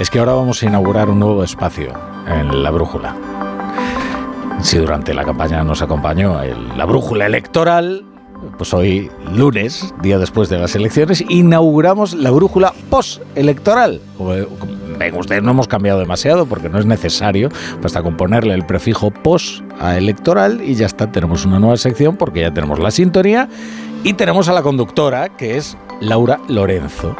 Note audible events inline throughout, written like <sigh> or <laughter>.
es que ahora vamos a inaugurar un nuevo espacio en la brújula. Si durante la campaña nos acompañó la brújula electoral, pues hoy, lunes, día después de las elecciones, inauguramos la brújula post-electoral. Ven ustedes, no hemos cambiado demasiado porque no es necesario, basta con ponerle el prefijo post a electoral y ya está, tenemos una nueva sección porque ya tenemos la sintonía y tenemos a la conductora que es Laura Lorenzo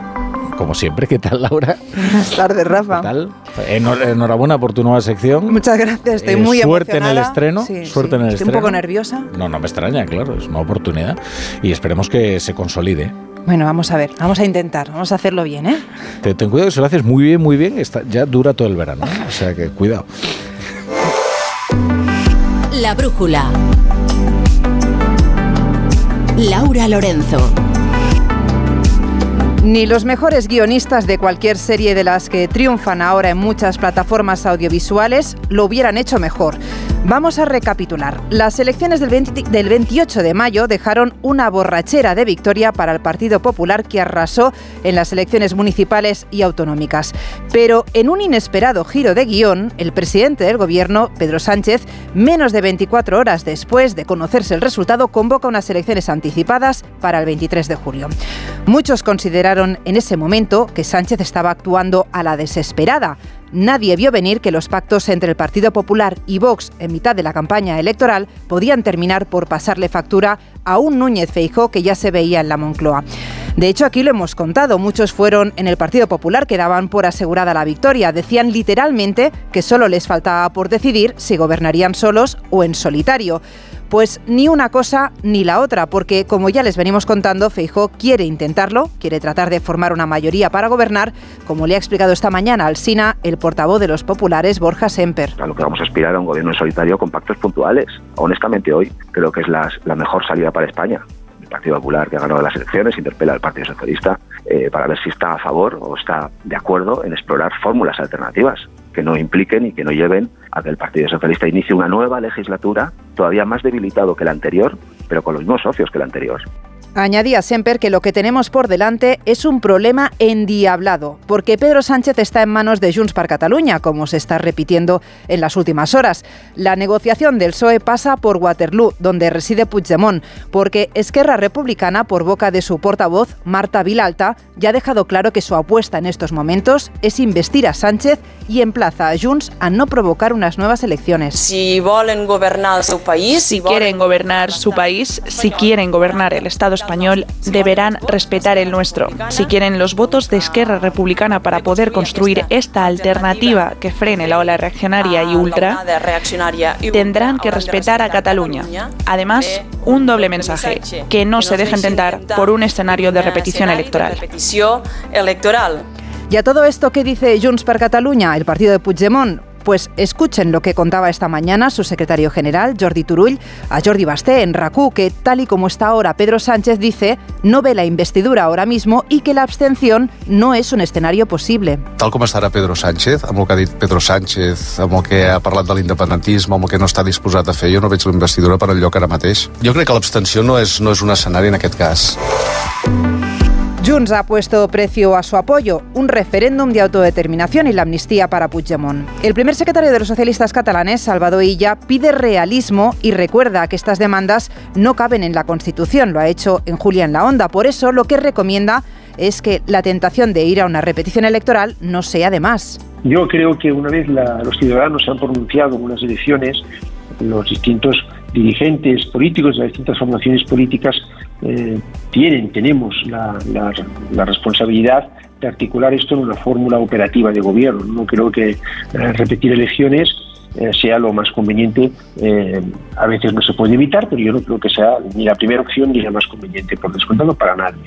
como siempre. ¿Qué tal, Laura? Buenas tardes, Rafa. ¿Qué tal? Enhorabuena por tu nueva sección. Muchas gracias, estoy muy muy Suerte en el estreno. suerte en el estoy un poco nerviosa. No, no me extraña, claro, es una oportunidad. Y esperemos que se consolide. Bueno, vamos a ver, vamos a intentar, vamos a hacerlo bien, ¿eh? Ten, cuidado que si lo haces muy bien, muy bien, está, ya dura todo el verano. ¿eh? O sea que cuidado. La brújula. Laura Lorenzo. Ni los mejores guionistas de cualquier serie de las que triunfan ahora en muchas plataformas audiovisuales lo hubieran hecho mejor. Vamos a recapitular. Las elecciones del, 28 de mayo dejaron una borrachera de victoria para el Partido Popular que arrasó en las elecciones municipales y autonómicas. Pero en un inesperado giro de guion, el presidente del gobierno, Pedro Sánchez, menos de 24 horas después de conocerse el resultado, convoca unas elecciones anticipadas para el 23 de julio. Muchos consideraron en ese momento que Sánchez estaba actuando a la desesperada Nadie vio venir que los pactos entre el Partido Popular y Vox en mitad de la campaña electoral podían terminar por pasarle factura a un Núñez Feijó que ya se veía en la Moncloa. De hecho, aquí lo hemos contado, muchos fueron en el Partido Popular que daban por asegurada la victoria. Decían literalmente que solo les faltaba por decidir si gobernarían solos o en solitario. Pues ni una cosa ni la otra, porque como ya les venimos contando, Feijó quiere intentarlo, quiere tratar de formar una mayoría para gobernar, como le ha explicado esta mañana al SINA el portavoz de los populares, Borja Semper. A lo que vamos a aspirar a un gobierno solitario con pactos puntuales. Honestamente hoy creo que es la, la mejor salida para España. El Partido Popular que ha ganado las elecciones interpela al Partido Socialista eh, para ver si está a favor o está de acuerdo en explorar fórmulas alternativas que no impliquen y que no lleven a que el Partido Socialista inicie una nueva legislatura todavía más debilitado que la anterior, pero con los mismos socios que la anterior. Añadía Semper que lo que tenemos por delante es un problema endiablado, porque Pedro Sánchez está en manos de Junts per Cataluña, como se está repitiendo en las últimas horas. La negociación del PSOE pasa por Waterloo, donde reside Puigdemont, porque Esquerra Republicana, por boca de su portavoz, Marta Vilalta, ya ha dejado claro que su apuesta en estos momentos es investir a Sánchez y emplaza a Junts a no provocar unas nuevas elecciones. Si gobernar su país, si quieren gobernar su país, si quieren gobernar el Estado español deberán respetar el nuestro. Si quieren los votos de Esquerra Republicana para poder construir esta alternativa que frene la ola reaccionaria y ultra, tendrán que respetar a Cataluña. Además, un doble mensaje, que no se dejen tentar por un escenario de repetición electoral. Y a todo esto, ¿qué dice Junts per Catalunya, el partido de Puigdemont? Pues escuchen lo que contaba esta mañana su secretario general, Jordi Turull, a Jordi Basté en RACU, que tal y como está ahora Pedro Sánchez dice, no ve la investidura ahora mismo y que la abstención no es un escenario posible. Tal com estarà Pedro Sánchez, amb el que ha dit Pedro Sánchez, amb el que ha parlat de l'independentisme, amb el que no està disposat a fer, jo no veig la investidura per enlloc ara mateix. Jo crec que l'abstenció no és, no és un escenari en aquest cas. Junts ha puesto precio a su apoyo, un referéndum de autodeterminación y la amnistía para Puigdemont. El primer secretario de los socialistas catalanes, Salvador Illa, pide realismo y recuerda que estas demandas no caben en la Constitución. Lo ha hecho en Julia en la Onda. Por eso lo que recomienda es que la tentación de ir a una repetición electoral no sea de más. Yo creo que una vez los ciudadanos se han pronunciado en unas elecciones, los distintos dirigentes políticos de las distintas formaciones políticas eh, tienen, tenemos la, responsabilidad de articular esto en una fórmula operativa de gobierno. No creo que eh, repetir elecciones eh, sea lo más conveniente. a veces no se puede evitar, pero yo no creo que sea ni la primera opción ni la más conveniente, por descontado, para nadie.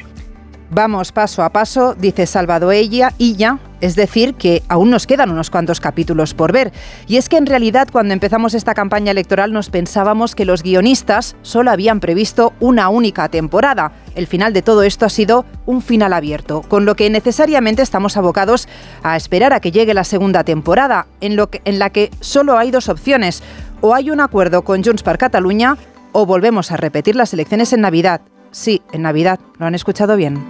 Vamos paso a paso, dice Salvador ella y ya, es decir, que aún nos quedan unos cuantos capítulos por ver. Y es que en realidad cuando empezamos esta campaña electoral nos pensábamos que los guionistas solo habían previsto una única temporada. El final de todo esto ha sido un final abierto, con lo que necesariamente estamos abocados a esperar a que llegue la segunda temporada, en, en la que solo hay dos opciones. O hay un acuerdo con Junts per Catalunya o volvemos a repetir las elecciones en Navidad. Sí, en Navidad. ¿Lo han escuchado bien?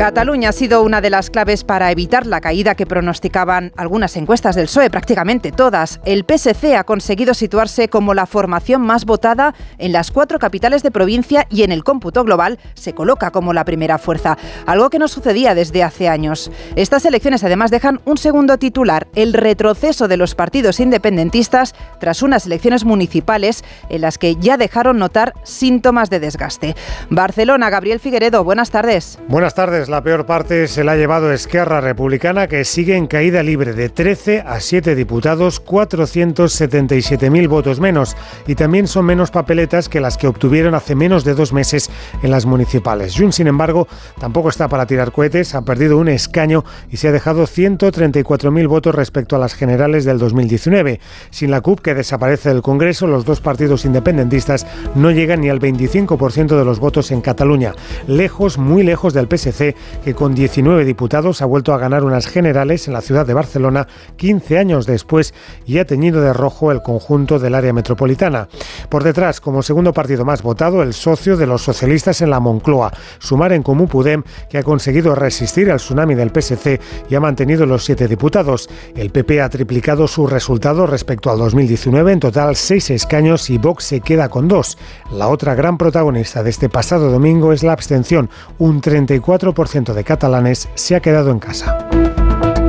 Cataluña ha sido una de las claves para evitar la caída que pronosticaban algunas encuestas del PSOE, prácticamente todas. El PSC ha conseguido situarse como la formación más votada en las cuatro capitales de provincia y en el cómputo global se coloca como la primera fuerza, algo que no sucedía desde hace años. Estas elecciones además dejan un segundo titular, el retroceso de los partidos independentistas tras unas elecciones municipales en las que ya dejaron notar síntomas de desgaste. Barcelona, Gabriel Figueredo, buenas tardes. Buenas tardes la peor parte se la ha llevado Esquerra Republicana, que sigue en caída libre de 13 a 7 diputados, 477.000 votos menos. Y también son menos papeletas que las que obtuvieron hace menos de dos meses en las municipales. Junts, sin embargo, tampoco está para tirar cohetes, ha perdido un escaño y se ha dejado 134.000 votos respecto a las generales del 2019. Sin la CUP, que desaparece del Congreso, los dos partidos independentistas no llegan ni al 25% de los votos en Cataluña. Lejos, muy lejos del PSC, que con 19 diputados ha vuelto a ganar unas generales en la ciudad de Barcelona 15 años después y ha teñido de rojo el conjunto del área metropolitana. Por detrás, como segundo partido más votado, el socio de los socialistas en la Moncloa, Sumar en Comú Pudem, que ha conseguido resistir al tsunami del PSC y ha mantenido los siete diputados. El PP ha triplicado su resultado respecto al 2019, en total seis escaños y Vox se queda con dos. La otra gran protagonista de este pasado domingo es la abstención, un 34% de catalanes se ha quedado en casa.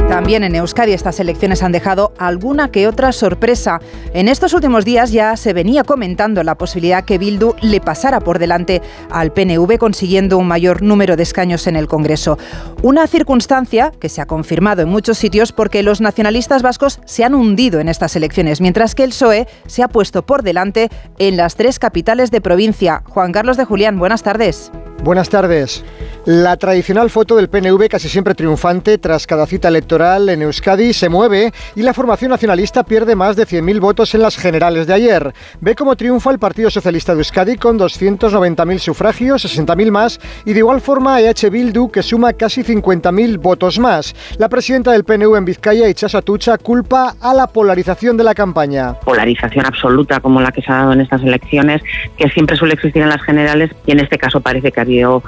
También en Euskadi estas elecciones han dejado alguna que otra sorpresa. En estos últimos días ya se venía comentando la posibilidad que Bildu le pasara por delante al PNV consiguiendo un mayor número de escaños en el Congreso. Una circunstancia que se ha confirmado en muchos sitios porque los nacionalistas vascos se han hundido en estas elecciones, mientras que el PSOE se ha puesto por delante en las tres capitales de provincia. Juan Carlos de Julián, buenas tardes. Buenas tardes. La tradicional foto del PNV casi siempre triunfante tras cada cita electoral en Euskadi se mueve y la formación nacionalista pierde más de 100.000 votos en las generales de ayer. Ve cómo triunfa el Partido Socialista de Euskadi con 290.000 sufragios, 60.000 más, y de igual forma EH Bildu que suma casi 50.000 votos más. La presidenta del PNV en Vizcaya, Ichasa Tucha, culpa a la polarización de la campaña. Polarización absoluta como la que se ha dado en estas elecciones, que siempre suele existir en las generales y en este caso parece que ha o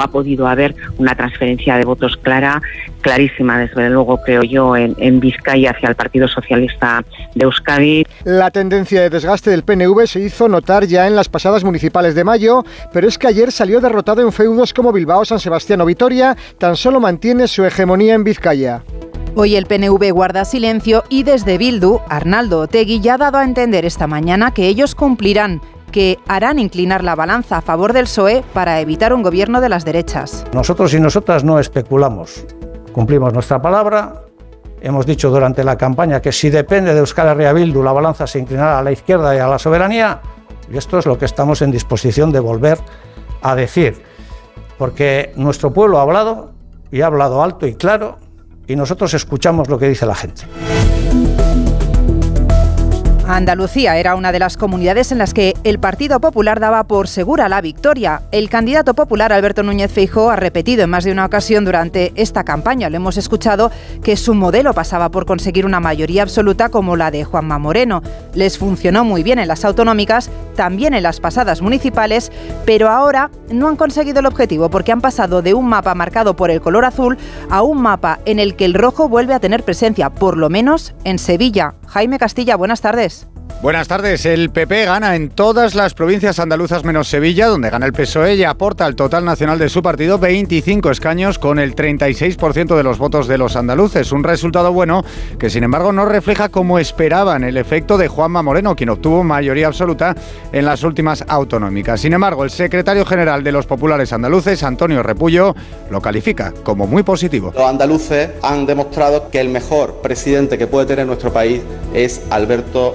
ha podido haber una transferencia de votos clara, clarísima, desde luego, creo yo, en, en Vizcaya hacia el Partido Socialista de Euskadi. La tendencia de desgaste del PNV se hizo notar ya en las pasadas municipales de mayo, pero es que ayer salió derrotado en feudos como Bilbao, San Sebastián o Vitoria, tan solo mantiene su hegemonía en Vizcaya. Hoy el PNV guarda silencio y desde Bildu, Arnaldo Otegui ya ha dado a entender esta mañana que ellos cumplirán que harán inclinar la balanza a favor del PSOE para evitar un gobierno de las derechas. Nosotros y nosotras no especulamos. Cumplimos nuestra palabra. Hemos dicho durante la campaña que si depende de Euskal Herria Bildu la balanza se inclinará a la izquierda y a la soberanía. Y esto es lo que estamos en disposición de volver a decir. Porque nuestro pueblo ha hablado y ha hablado alto y claro y nosotros escuchamos lo que dice la gente. Andalucía era una de las comunidades en las que el Partido Popular daba por segura la victoria. El candidato popular Alberto Núñez Feijóo ha repetido en más de una ocasión durante esta campaña, lo hemos escuchado, que su modelo pasaba por conseguir una mayoría absoluta como la de Juanma Moreno. Les funcionó muy bien en las autonómicas, también en las pasadas municipales, pero ahora no han conseguido el objetivo porque han pasado de un mapa marcado por el color azul a un mapa en el que el rojo vuelve a tener presencia, por lo menos en Sevilla. Jaime Castilla, buenas tardes. Buenas tardes. El PP gana en todas las provincias andaluzas menos Sevilla, donde gana el PSOE y aporta al total nacional de su partido 25 escaños con el 36% de los votos de los andaluces. Un resultado bueno que, sin embargo, no refleja como esperaban el efecto de Juanma Moreno, quien obtuvo mayoría absoluta en las últimas autonómicas. Sin embargo, el secretario general de los populares andaluces, Antonio Repullo, lo califica como muy positivo. Los andaluces han demostrado que el mejor presidente que puede tener nuestro país es Alberto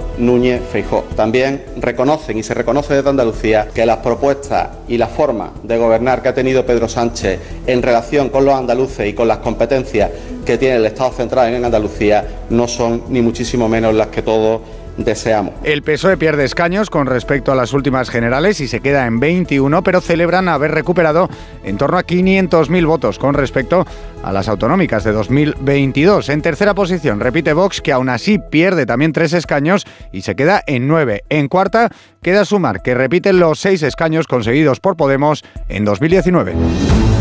También reconocen y se reconoce desde Andalucía que las propuestas y la forma de gobernar que ha tenido Pedro Sánchez en relación con los andaluces y con las competencias que tiene el Estado central en Andalucía no son ni muchísimo menos las que todos deseamos. El PSOE pierde escaños con respecto a las últimas generales y se queda en 21, pero celebran haber recuperado en torno a 500.000 votos con respecto a las autonómicas de 2022. En tercera posición repite Vox, que aún así pierde también tres escaños y se queda en 9. En cuarta queda Sumar, que repite los seis escaños conseguidos por Podemos en 2019.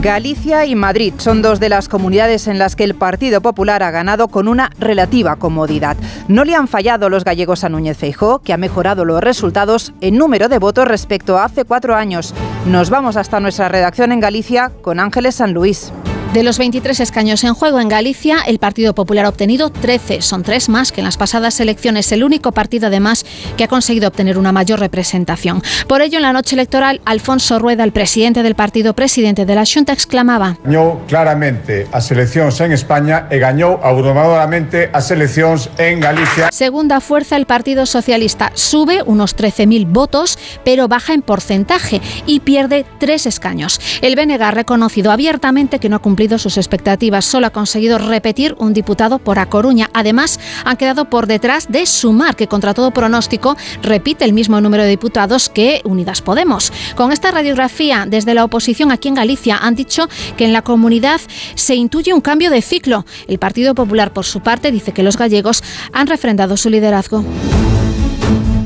Galicia y Madrid son dos de las comunidades en las que el Partido Popular ha ganado con una relativa comodidad. No le han fallado los gallegos a Núñez Feijó, que ha mejorado los resultados en número de votos respecto a hace cuatro años. Nos vamos hasta nuestra redacción en Galicia con Ángeles San Luis. De los 23 escaños en juego en Galicia, el Partido Popular ha obtenido 13. Son tres más que en las pasadas elecciones. El único partido, además, que ha conseguido obtener una mayor representación. Por ello, en la noche electoral, Alfonso Rueda, el presidente del partido, presidente de la Junta, exclamaba: Gañou claramente as eleccións en España e gañou abrumadoramente as eleccións en Galicia. Segunda fuerza, el Partido Socialista sube unos 13.000 votos, pero baja en porcentaje y pierde tres escaños. El BNG ha reconocido abiertamente que no ha cumplido sus expectativas. Solo ha conseguido repetir un diputado por A Coruña. Además, han quedado por detrás de Sumar, que contra todo pronóstico repite el mismo número de diputados que Unidas Podemos. Con esta radiografía, desde la oposición aquí en Galicia han dicho que en la comunidad se intuye un cambio de ciclo. El Partido Popular, por su parte, dice que los gallegos han refrendado su liderazgo.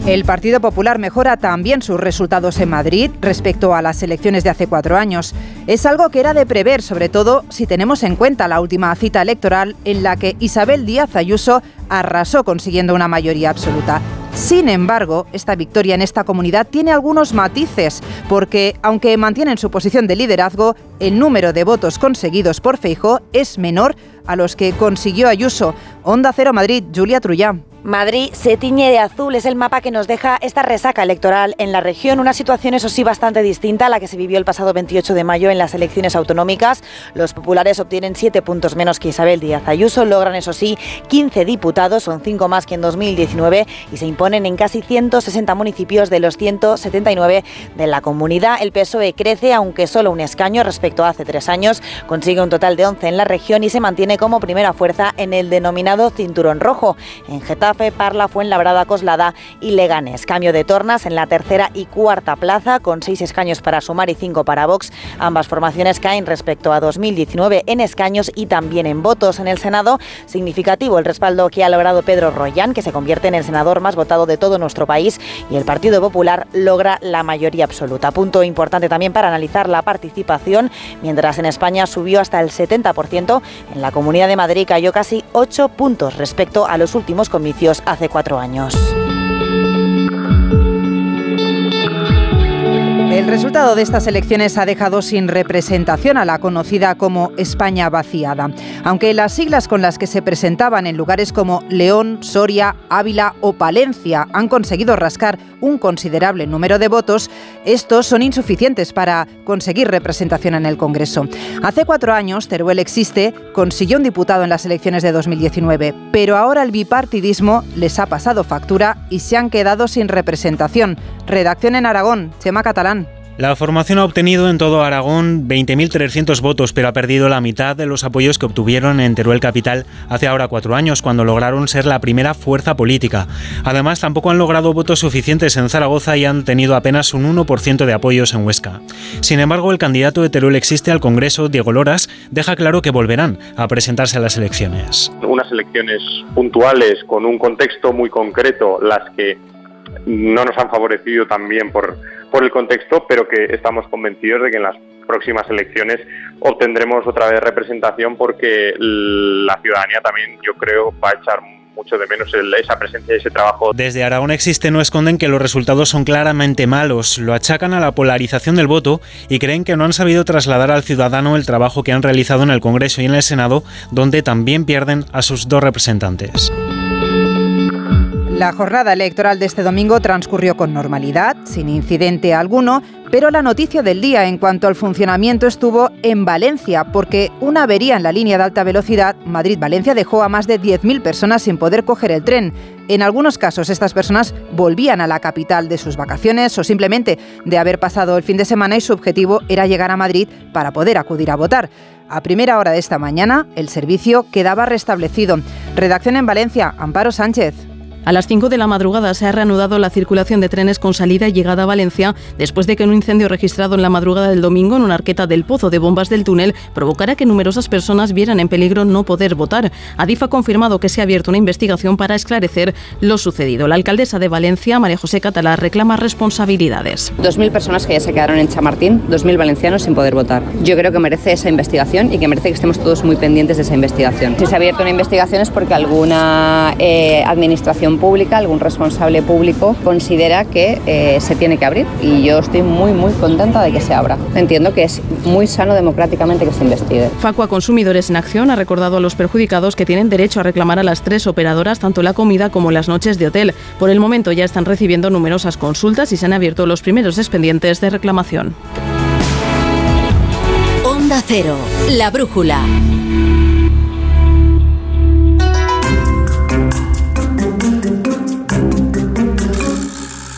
El Partido Popular mejora también sus resultados en Madrid respecto a las elecciones de hace cuatro años. Es algo que era de prever, sobre todo si tenemos en cuenta la última cita electoral en la que Isabel Díaz Ayuso arrasó consiguiendo una mayoría absoluta. Sin embargo, esta victoria en esta comunidad tiene algunos matices, porque aunque mantienen su posición de liderazgo, el número de votos conseguidos por Feijó es menor a los que consiguió Ayuso. Onda Cero Madrid, Julia Trullán. Madrid se tiñe de azul, es el mapa que nos deja esta resaca electoral en la región, una situación eso sí bastante distinta a la que se vivió el pasado 28 de mayo en las elecciones autonómicas. Los populares obtienen 7 puntos menos que Isabel Díaz Ayuso, logran eso sí 15 diputados, son 5 más que en 2019 y se imponen en casi 160 municipios de los 179 de la comunidad. El PSOE crece, aunque solo un escaño respecto a hace tres años, consigue un total de 11 en la región y se mantiene como primera fuerza en el denominado cinturón rojo. En Getafe Parla, Fuenlabrada, Coslada y Leganes. Cambio de tornas en la tercera y cuarta plaza, con seis escaños para Sumar y cinco para Vox. Ambas formaciones caen respecto a 2019 en escaños y también en votos. En el Senado, significativo el respaldo que ha logrado Pedro Royán, que se convierte en el senador más votado de todo nuestro país, y el Partido Popular logra la mayoría absoluta. Punto importante también para analizar la participación, mientras en España subió hasta el 70%, en la Comunidad de Madrid cayó casi 8 puntos respecto a los últimos comicios hace cuatro años. El resultado de estas elecciones ha dejado sin representación a la conocida como España vaciada. Aunque las siglas con las que se presentaban en lugares como León, Soria, Ávila o Palencia han conseguido rascar un considerable número de votos, estos son insuficientes para conseguir representación en el Congreso. Hace cuatro años, Teruel Existe consiguió un diputado en las elecciones de 2019, pero ahora el bipartidismo les ha pasado factura y se han quedado sin representación. Redacción en Aragón, Chema Catalán. La formación ha obtenido en todo Aragón 20.300 votos, pero ha perdido la mitad de los apoyos que obtuvieron en Teruel Capital hace ahora cuatro años, cuando lograron ser la primera fuerza política. Además, tampoco han logrado votos suficientes en Zaragoza y han tenido apenas un 1% de apoyos en Huesca. Sin embargo, el candidato de Teruel existe al Congreso, Diego Loras, deja claro que volverán a presentarse a las elecciones. Unas elecciones puntuales con un contexto muy concreto, las que no nos han favorecido también por, por el contexto, pero que estamos convencidos de que en las próximas elecciones obtendremos otra vez representación porque la ciudadanía también yo creo va a echar mucho de menos esa presencia y ese trabajo. Desde Aragón Existe no esconden que los resultados son claramente malos, lo achacan a la polarización del voto y creen que no han sabido trasladar al ciudadano el trabajo que han realizado en el Congreso y en el Senado, donde también pierden a sus dos representantes. La jornada electoral de este domingo transcurrió con normalidad, sin incidente alguno, pero la noticia del día en cuanto al funcionamiento estuvo en Valencia, porque una avería en la línea de alta velocidad Madrid-Valencia dejó a más de 10.000 personas sin poder coger el tren. En algunos casos estas personas volvían a la capital de sus vacaciones o simplemente de haber pasado el fin de semana y su objetivo era llegar a Madrid para poder acudir a votar. A primera hora de esta mañana, el servicio quedaba restablecido. Redacción en Valencia, Amparo Sánchez. A las 5 de la madrugada se ha reanudado la circulación de trenes con salida y llegada a Valencia después de que un incendio registrado en la madrugada del domingo en una arqueta del pozo de bombas del túnel provocara que numerosas personas vieran en peligro no poder votar. Adif ha confirmado que se ha abierto una investigación para esclarecer lo sucedido. La alcaldesa de Valencia, María José Catalá, reclama responsabilidades. 2.000 personas que ya se quedaron en Chamartín, 2.000 valencianos sin poder votar. Yo creo que merece esa investigación y que merece que estemos todos muy pendientes de esa investigación. Si se ha abierto una investigación es porque alguna eh, administración pública, algún responsable público considera que eh, se tiene que abrir y yo estoy muy muy contenta de que se abra. Entiendo que es muy sano democráticamente que se investigue. Facua Consumidores en Acción ha recordado a los perjudicados que tienen derecho a reclamar a las tres operadoras tanto la comida como las noches de hotel. Por el momento ya están recibiendo numerosas consultas y se han abierto los primeros expedientes de reclamación. Onda Cero, la brújula.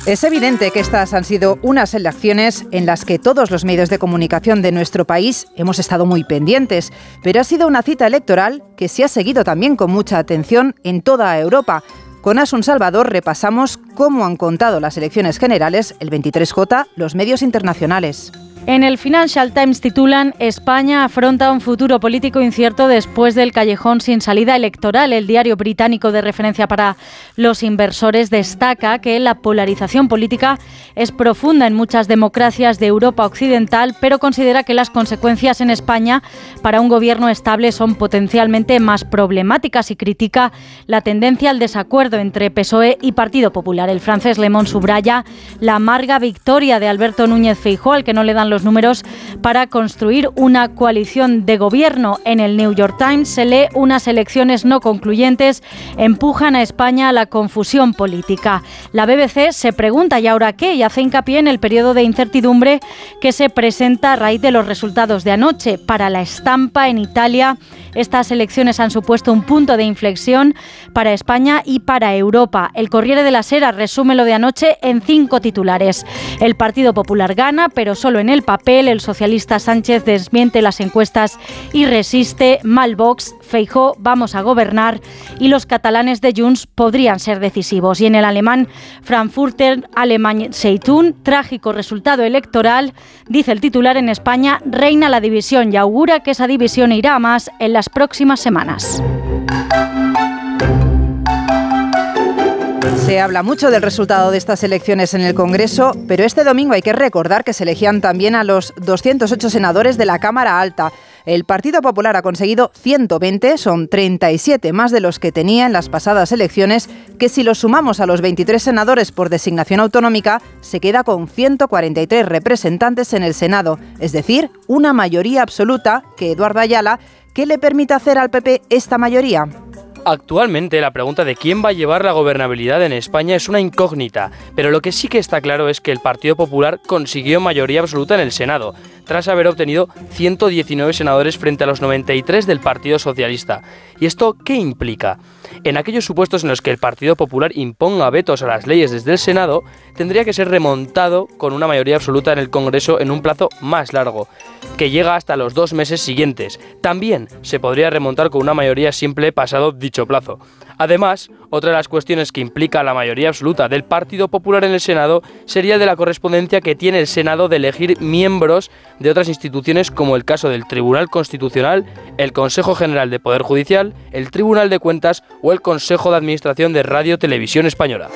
Es evidente que estas han sido unas elecciones en las que todos los medios de comunicación de nuestro país hemos estado muy pendientes, pero ha sido una cita electoral que se ha seguido también con mucha atención en toda Europa. Con Asun Salvador repasamos cómo han contado las elecciones generales, el 23J, los medios internacionales. En el Financial Times titulan España afronta un futuro político incierto después del callejón sin salida electoral. El diario británico de referencia para los inversores destaca que la polarización política es profunda en muchas democracias de Europa Occidental, pero considera que las consecuencias en España para un gobierno estable son potencialmente más problemáticas y critica la tendencia al desacuerdo entre PSOE y Partido Popular. El francés Lemón subraya la amarga victoria de Alberto Núñez Feijóo, al que no le dan los números para construir una coalición de gobierno. En el New York Times se lee unas elecciones no concluyentes empujan a España a la confusión política. La BBC se pregunta ¿y ahora qué? y hace hincapié en el periodo de incertidumbre que se presenta a raíz de los resultados de anoche. Para la estampa en Italia, estas elecciones han supuesto un punto de inflexión para España y para Europa. El Corriere de la Sera resume lo de anoche en cinco titulares. El Partido Popular gana, pero solo en el papel. El socialista Sánchez desmiente las encuestas y resiste. Malvox, Feijó, vamos a gobernar. Y los catalanes de Junts podrían ser decisivos. Y en el alemán, Frankfurter Alemán Seitun, trágico resultado electoral. Dice el titular en España, reina la división y augura que esa división irá a más en las próximas semanas. Se habla mucho del resultado de estas elecciones en el Congreso, pero este domingo hay que recordar que se elegían también a los 208 senadores de la Cámara Alta. El Partido Popular ha conseguido 120, son 37 más de los que tenía en las pasadas elecciones, que si los sumamos a los 23 senadores por designación autonómica, se queda con 143 representantes en el Senado, es decir, una mayoría absoluta que Eduardo Ayala, ¿qué le permite hacer al PP esta mayoría? Actualmente la pregunta de quién va a llevar la gobernabilidad en España es una incógnita, pero lo que sí que está claro es que el Partido Popular consiguió mayoría absoluta en el Senado, tras haber obtenido 119 senadores frente a los 93 del Partido Socialista. ¿Y esto qué implica? En aquellos supuestos en los que el Partido Popular imponga vetos a las leyes desde el Senado, tendría que ser remontado con una mayoría absoluta en el Congreso en un plazo más largo, que llega hasta los dos meses siguientes. También se podría remontar con una mayoría simple pasado dicho plazo. Además, otra de las cuestiones que implica la mayoría absoluta del Partido Popular en el Senado sería de la correspondencia que tiene el Senado de elegir miembros de otras instituciones como el caso del Tribunal Constitucional, el Consejo General de Poder Judicial, el Tribunal de Cuentas o el Consejo de Administración de Radio Televisión Española.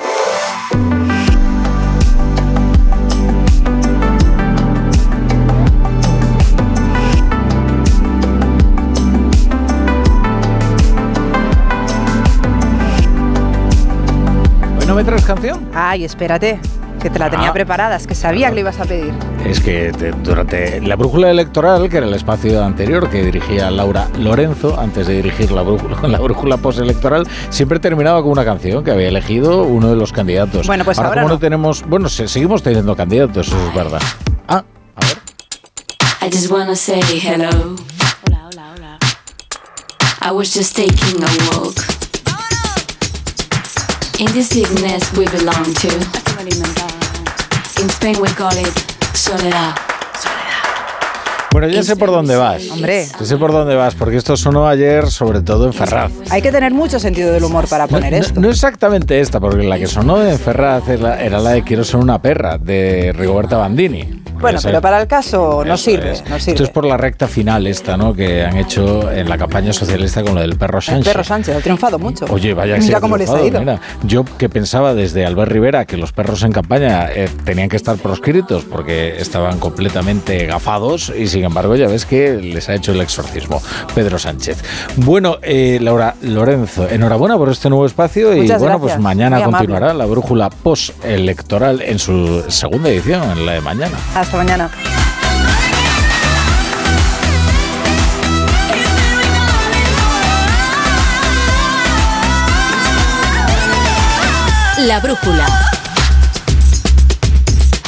Me traes canción? Ay, espérate, que te la tenía Ah. preparada, es que sabía que lo ibas a pedir. Es que te- durante la brújula electoral, que era el espacio anterior que dirigía Laura Lorenzo, antes de dirigir la brújula, <laughs> la brújula postelectoral, siempre terminaba con una canción que había elegido uno de los candidatos. Bueno, pues ahora como no. no. tenemos, bueno, se- seguimos teniendo candidatos, eso es verdad. Ah, I just wanna say hello. I was just taking a walk. In this sickness we belong to. In Spain we call it soledad. Bueno, ya sé por dónde vas. Hombre. Ya sé por dónde vas, porque esto sonó ayer sobre todo en Ferraz. Hay que tener mucho sentido del humor para poner no, esto. No exactamente esta, porque la que sonó en Ferraz era era la de Quiero ser una perra, de Rigoberta Bandini. Bueno, pero para el caso no sirve, es. no Esto es por la recta final esta, ¿no? Que han hecho en la campaña socialista con lo del perro El Sánchez. perro Sánchez ha triunfado mucho. Oye, vaya que Mira cómo les ha ido. mira. Yo que pensaba desde Albert Rivera que los perros en campaña eh, tenían que estar proscritos porque estaban completamente gafados y sin embargo ya ves que les ha hecho el exorcismo Pedro Sánchez. Bueno, eh, Laura Lorenzo, enhorabuena por este nuevo espacio y bueno, gracias. pues mañana Muy amable. continuará la brújula postelectoral en su segunda edición, en la de mañana. Hasta mañana. La brújula.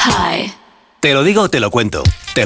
Hi. Te lo digo o te lo cuento.